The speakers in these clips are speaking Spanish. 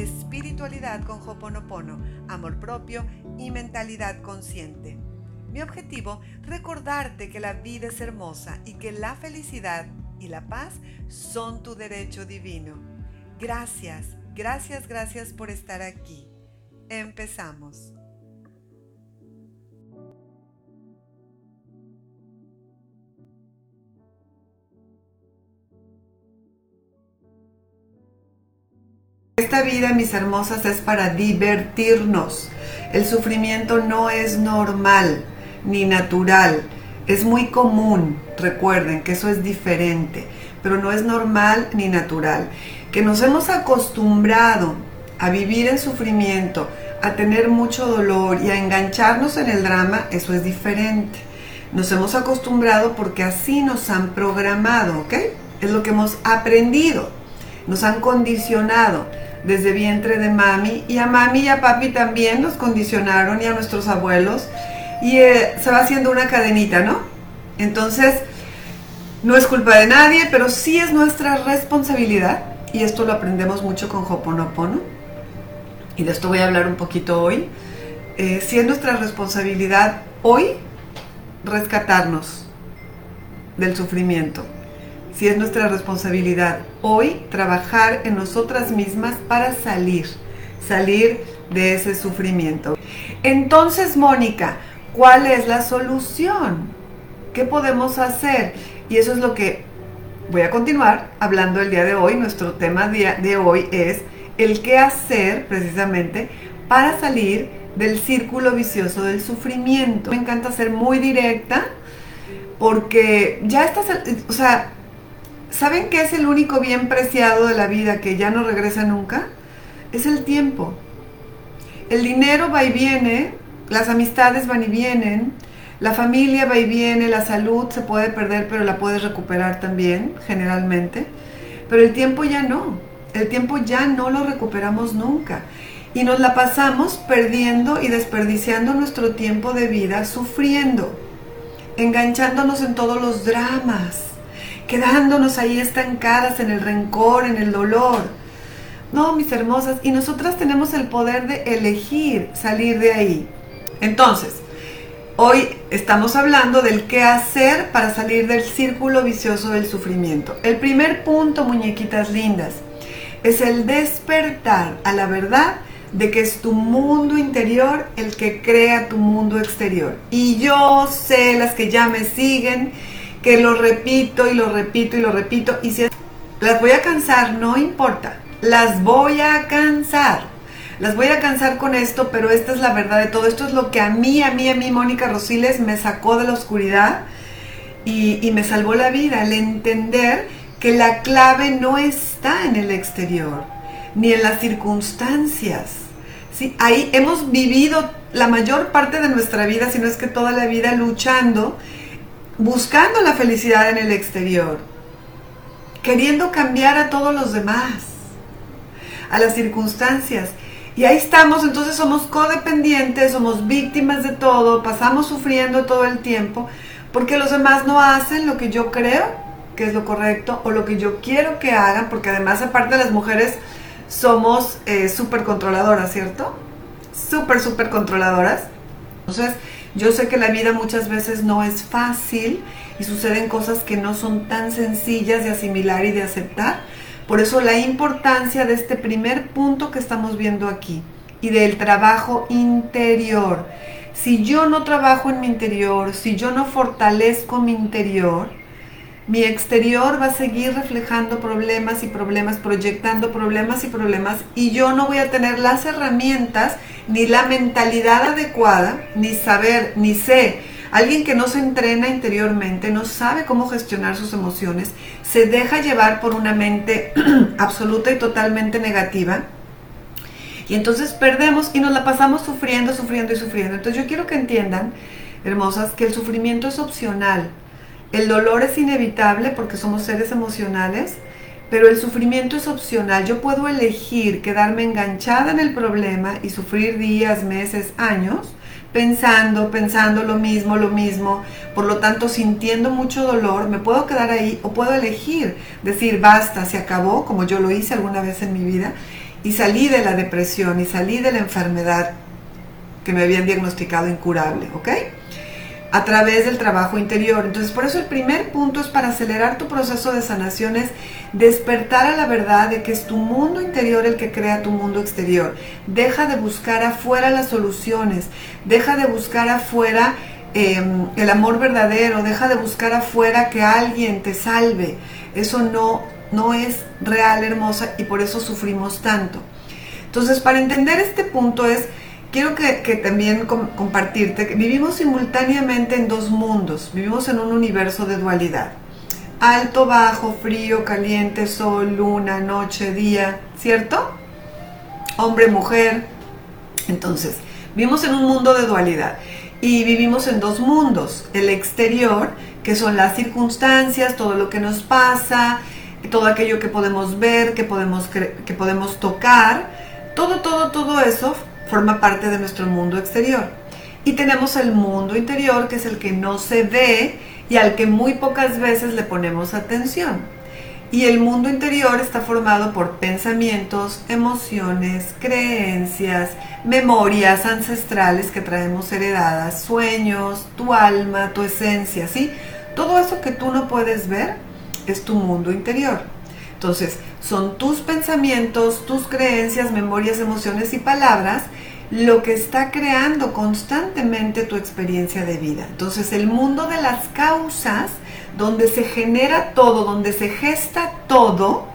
Espiritualidad con Hoponopono, amor propio y mentalidad consciente. Mi objetivo, recordarte que la vida es hermosa y que la felicidad y la paz son tu derecho divino. Gracias, gracias, gracias por estar aquí. Empezamos. Esta vida, mis hermosas, es para divertirnos. El sufrimiento no es normal ni natural. Es muy común, recuerden que eso es diferente, pero no es normal ni natural. Que nos hemos acostumbrado a vivir en sufrimiento, a tener mucho dolor y a engancharnos en el drama, eso es diferente. Nos hemos acostumbrado porque así nos han programado, ¿ok? Es lo que hemos aprendido, nos han condicionado desde vientre de mami. Y a mami y a papi también nos condicionaron y a nuestros abuelos. Y eh, se va haciendo una cadenita, ¿no? Entonces, no es culpa de nadie, pero sí es nuestra responsabilidad. Y esto lo aprendemos mucho con Hoponopono. Y de esto voy a hablar un poquito hoy. Eh, sí es nuestra responsabilidad hoy rescatarnos del sufrimiento si es nuestra responsabilidad hoy trabajar en nosotras mismas para salir, salir de ese sufrimiento. Entonces, Mónica, ¿cuál es la solución? ¿Qué podemos hacer? Y eso es lo que voy a continuar hablando el día de hoy. Nuestro tema de hoy es el qué hacer precisamente para salir del círculo vicioso del sufrimiento. Me encanta ser muy directa porque ya estás, o sea, ¿Saben qué es el único bien preciado de la vida que ya no regresa nunca? Es el tiempo. El dinero va y viene, las amistades van y vienen, la familia va y viene, la salud se puede perder, pero la puedes recuperar también, generalmente. Pero el tiempo ya no. El tiempo ya no lo recuperamos nunca. Y nos la pasamos perdiendo y desperdiciando nuestro tiempo de vida sufriendo, enganchándonos en todos los dramas quedándonos ahí estancadas en el rencor, en el dolor. No, mis hermosas, y nosotras tenemos el poder de elegir salir de ahí. Entonces, hoy estamos hablando del qué hacer para salir del círculo vicioso del sufrimiento. El primer punto, muñequitas lindas, es el despertar a la verdad de que es tu mundo interior el que crea tu mundo exterior. Y yo sé, las que ya me siguen, que lo repito y lo repito y lo repito. Y si las voy a cansar, no importa. Las voy a cansar. Las voy a cansar con esto, pero esta es la verdad de todo. Esto es lo que a mí, a mí, a mí, Mónica Rosiles, me sacó de la oscuridad y, me salvó la vida. El entender que la clave no está en el exterior, ni en las circunstancias. ¿sí? Ahí hemos vivido la mayor parte de nuestra vida, si no es que toda la vida, luchando buscando la felicidad en el exterior, queriendo cambiar a todos los demás, a las circunstancias. Y ahí estamos, entonces somos codependientes, somos víctimas de todo, pasamos sufriendo todo el tiempo, porque los demás no hacen lo que yo creo que es lo correcto o lo que yo quiero que hagan, porque además aparte las mujeres somos eh, súper controladoras, ¿cierto? Súper, súper controladoras. Entonces, yo sé que la vida muchas veces no es fácil y suceden cosas que no son tan sencillas de asimilar y de aceptar. Por eso la importancia de este primer punto que estamos viendo aquí y del trabajo interior. Si yo no trabajo en mi interior, si yo no fortalezco mi interior, mi exterior va a seguir reflejando problemas y problemas, proyectando problemas y problemas, y yo no voy a tener las herramientas ni la mentalidad adecuada, ni saber, ni sé. Alguien que no se entrena interiormente, no sabe cómo gestionar sus emociones, se deja llevar por una mente absoluta y totalmente negativa. Y entonces perdemos y nos la pasamos sufriendo, sufriendo y sufriendo. Entonces yo quiero que entiendan, hermosas, que el sufrimiento es opcional el dolor es inevitable porque somos seres emocionales, pero el sufrimiento es opcional. Yo puedo elegir quedarme enganchada en el problema y sufrir días, meses, años, pensando, pensando lo mismo, lo mismo, por lo tanto sintiendo mucho dolor, me puedo quedar ahí o puedo elegir decir basta, se acabó, como yo lo hice alguna vez en mi vida, y salí de la depresión y salí de la enfermedad que me habían diagnosticado incurable, ¿ok? A través del trabajo interior. Entonces, por eso el primer punto es para acelerar tu proceso de sanación es despertar a la verdad de que es tu mundo interior el que crea tu mundo exterior. Deja de buscar afuera las soluciones, deja de buscar afuera em, el amor verdadero, deja de buscar afuera que alguien te salve. Eso no, no es real, hermosa, y por eso sufrimos tanto. Entonces, para entender este punto es quiero que, también compartirte que vivimos simultáneamente en dos mundos, vivimos en un universo de dualidad. Alto, bajo, frío, caliente, sol, luna, noche, día, ¿cierto? Hombre, mujer. Entonces, vivimos en un mundo de dualidad y vivimos en dos mundos. El exterior, que son las circunstancias, todo lo que nos pasa, todo aquello que podemos ver, que podemos, que podemos tocar, todo, todo, todo eso forma parte de nuestro mundo exterior. Y tenemos el mundo interior, que es el que no se ve y al que muy pocas veces le ponemos atención. Y el mundo interior está formado por pensamientos, emociones, creencias, memorias ancestrales que traemos heredadas, sueños, tu alma, tu esencia, ¿sí? Todo eso que tú no puedes ver es tu mundo interior. Entonces, son tus pensamientos, tus creencias, memorias, emociones y palabras lo que está creando constantemente tu experiencia de vida. Entonces el mundo de las causas, donde se genera todo, donde se gesta todo,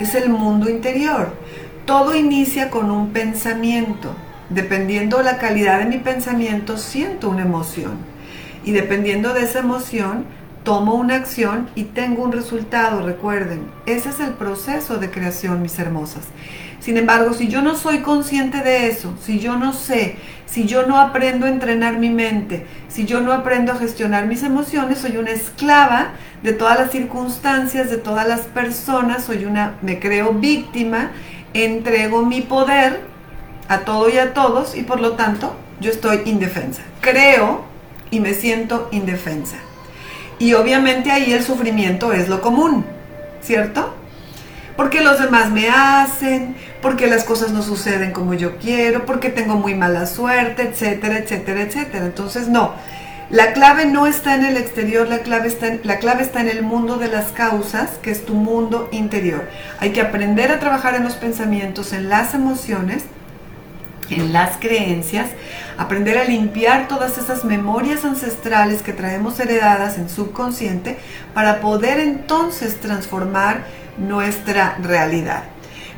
es el mundo interior. Todo inicia con un pensamiento. Dependiendo la calidad de mi pensamiento, siento una emoción. Y dependiendo de esa emoción, tomo una acción y tengo un resultado, recuerden. Ese es el proceso de creación, mis hermosas. Sin embargo, si yo no soy consciente de eso, si yo no sé, si yo no aprendo a entrenar mi mente, si yo no aprendo a gestionar mis emociones, soy una esclava de todas las circunstancias, de todas las personas, soy una, me creo víctima, entrego mi poder a todo y a todos y por lo tanto yo estoy indefensa. Creo y me siento indefensa. Y obviamente ahí el sufrimiento es lo común, ¿cierto? porque los demás me hacen, porque las cosas no suceden como yo quiero, porque tengo muy mala suerte, etcétera, etcétera, etcétera. Entonces, no. La clave no está en el exterior, la clave está en, la clave está en el mundo de las causas, que es tu mundo interior. Hay que aprender a trabajar en los pensamientos, en las emociones, en las creencias, aprender a limpiar todas esas memorias ancestrales que traemos heredadas en subconsciente para poder entonces transformar nuestra realidad.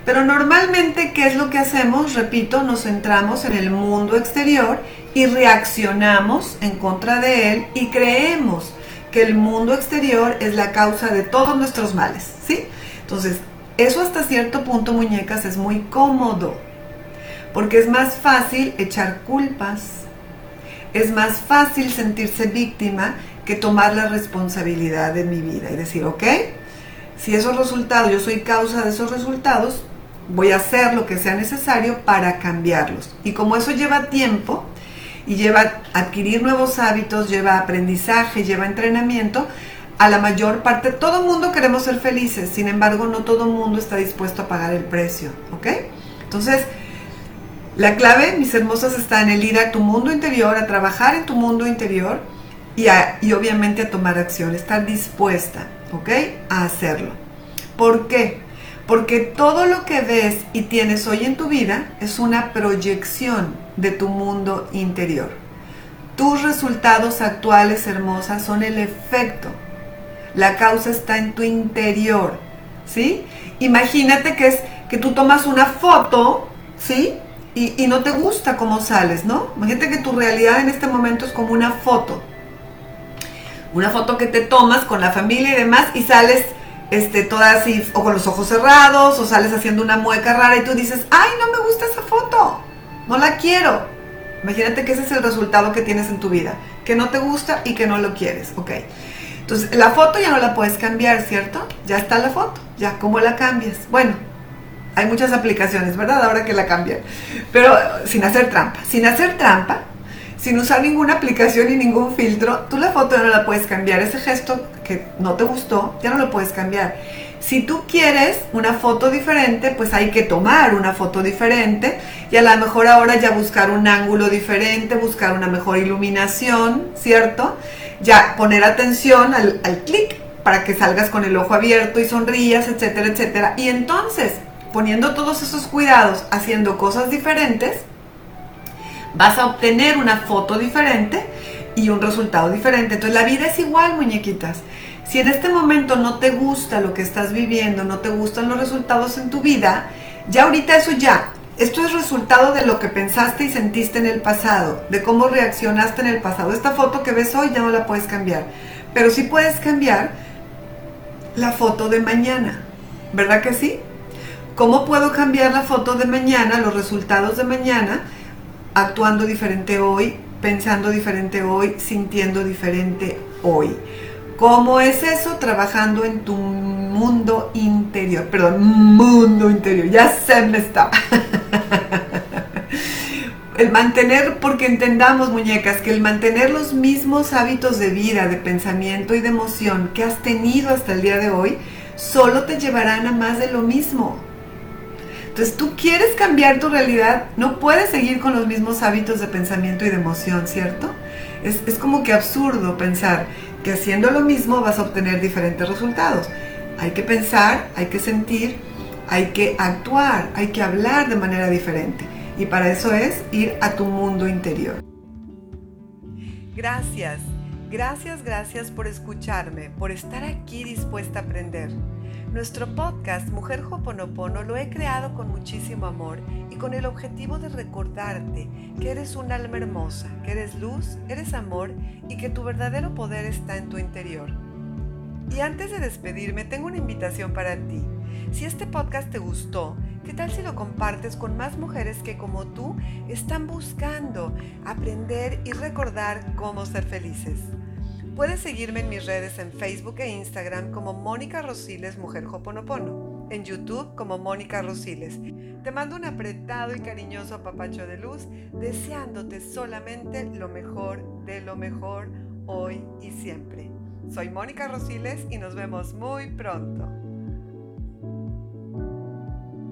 Pero normalmente, ¿qué es lo que hacemos? Repito, nos centramos en el mundo exterior y reaccionamos en contra de él y creemos que el mundo exterior es la causa de todos nuestros males, ¿sí? Entonces, eso hasta cierto punto, muñecas, es muy cómodo, porque es más fácil echar culpas, es más fácil sentirse víctima que tomar la responsabilidad de mi vida y decir, ok, si esos resultados, yo soy causa de esos resultados, voy a hacer lo que sea necesario para cambiarlos. Y como eso lleva tiempo y lleva adquirir nuevos hábitos, lleva aprendizaje, lleva entrenamiento, a la mayor parte, todo el mundo queremos ser felices, sin embargo, no todo el mundo está dispuesto a pagar el precio, ¿ok? Entonces, la clave, mis hermosas, está en el ir a tu mundo interior, a trabajar en tu mundo interior y, y obviamente a tomar acción, estar dispuesta. ¿ok? A hacerlo. ¿Por qué? Porque todo lo que ves y tienes hoy en tu vida es una proyección de tu mundo interior. Tus resultados actuales, hermosas, son el efecto, La causa está en tu interior, ¿sí? Imagínate que es que tú tomas una foto, ¿sí? Y, no te gusta cómo sales, ¿no? Imagínate que tu realidad en este momento es como una foto. Una foto que te tomas con la familia y demás y sales este, toda así, o con los ojos cerrados, o sales haciendo una mueca rara y tú dices, ay, no me gusta esa foto, no la quiero. Imagínate que ese es el resultado que tienes en tu vida, que no te gusta y que no lo quieres, ¿ok? Entonces, la foto ya no la puedes cambiar, ¿cierto? Ya está la foto, ya, ¿cómo la cambias? Bueno, hay muchas aplicaciones, ¿verdad? Ahora que la cambian. Pero sin hacer trampa. Sin hacer trampa, sin usar ninguna aplicación y ningún filtro, tú la foto ya no la puedes cambiar. Ese gesto que no te gustó, ya no lo puedes cambiar. Si tú quieres una foto diferente, pues hay que tomar una foto diferente y a lo mejor ahora ya buscar un ángulo diferente, buscar una mejor iluminación, ¿cierto? Ya poner atención al, al clic para que salgas con el ojo abierto y sonrías, etcétera, etcétera. Y entonces poniendo todos esos cuidados, haciendo cosas diferentes, vas a obtener una foto diferente y un resultado diferente. Entonces la vida es igual, muñequitas. Si en este momento no te gusta lo que estás viviendo, no te gustan los resultados en tu vida, ya ahorita eso ya, esto es resultado de lo que pensaste y sentiste en el pasado, de cómo reaccionaste en el pasado. Esta foto que ves hoy ya no la puedes cambiar, pero sí puedes cambiar la foto de mañana, ¿verdad que sí? ¿Cómo puedo cambiar la foto de mañana, los resultados de mañana, actuando diferente hoy, pensando diferente hoy, sintiendo diferente hoy? ¿Cómo es eso? Trabajando en tu mundo interior. Perdón, mundo interior. Ya se me está. el mantener, porque entendamos muñecas, que el mantener los mismos hábitos de vida, de pensamiento y de emoción que has tenido hasta el día de hoy, solo te llevarán a más de lo mismo. Entonces tú quieres cambiar tu realidad, no puedes seguir con los mismos hábitos de pensamiento y de emoción, ¿cierto? Es, es como que absurdo pensar que haciendo lo mismo vas a obtener diferentes resultados. Hay que pensar, hay que sentir, hay que actuar, hay que hablar de manera diferente. Y para eso es ir a tu mundo interior. Gracias, gracias, gracias por escucharme, por estar aquí dispuesta a aprender. Nuestro podcast Mujer Hoponopono lo he creado con muchísimo amor y con el objetivo de recordarte que eres un alma hermosa, que eres luz, eres amor y que tu verdadero poder está en tu interior. Y antes de despedirme, tengo una invitación para ti. Si este podcast te gustó, ¿qué tal si lo compartes con más mujeres que como tú están buscando aprender y recordar cómo ser felices? Puedes seguirme en mis redes en Facebook e Instagram como Mónica Rosiles Mujer Hoponopono, en YouTube como Mónica Rosiles. Te mando un apretado y cariñoso papacho de luz, deseándote solamente lo mejor de lo mejor hoy y siempre. Soy Mónica Rosiles y nos vemos muy pronto.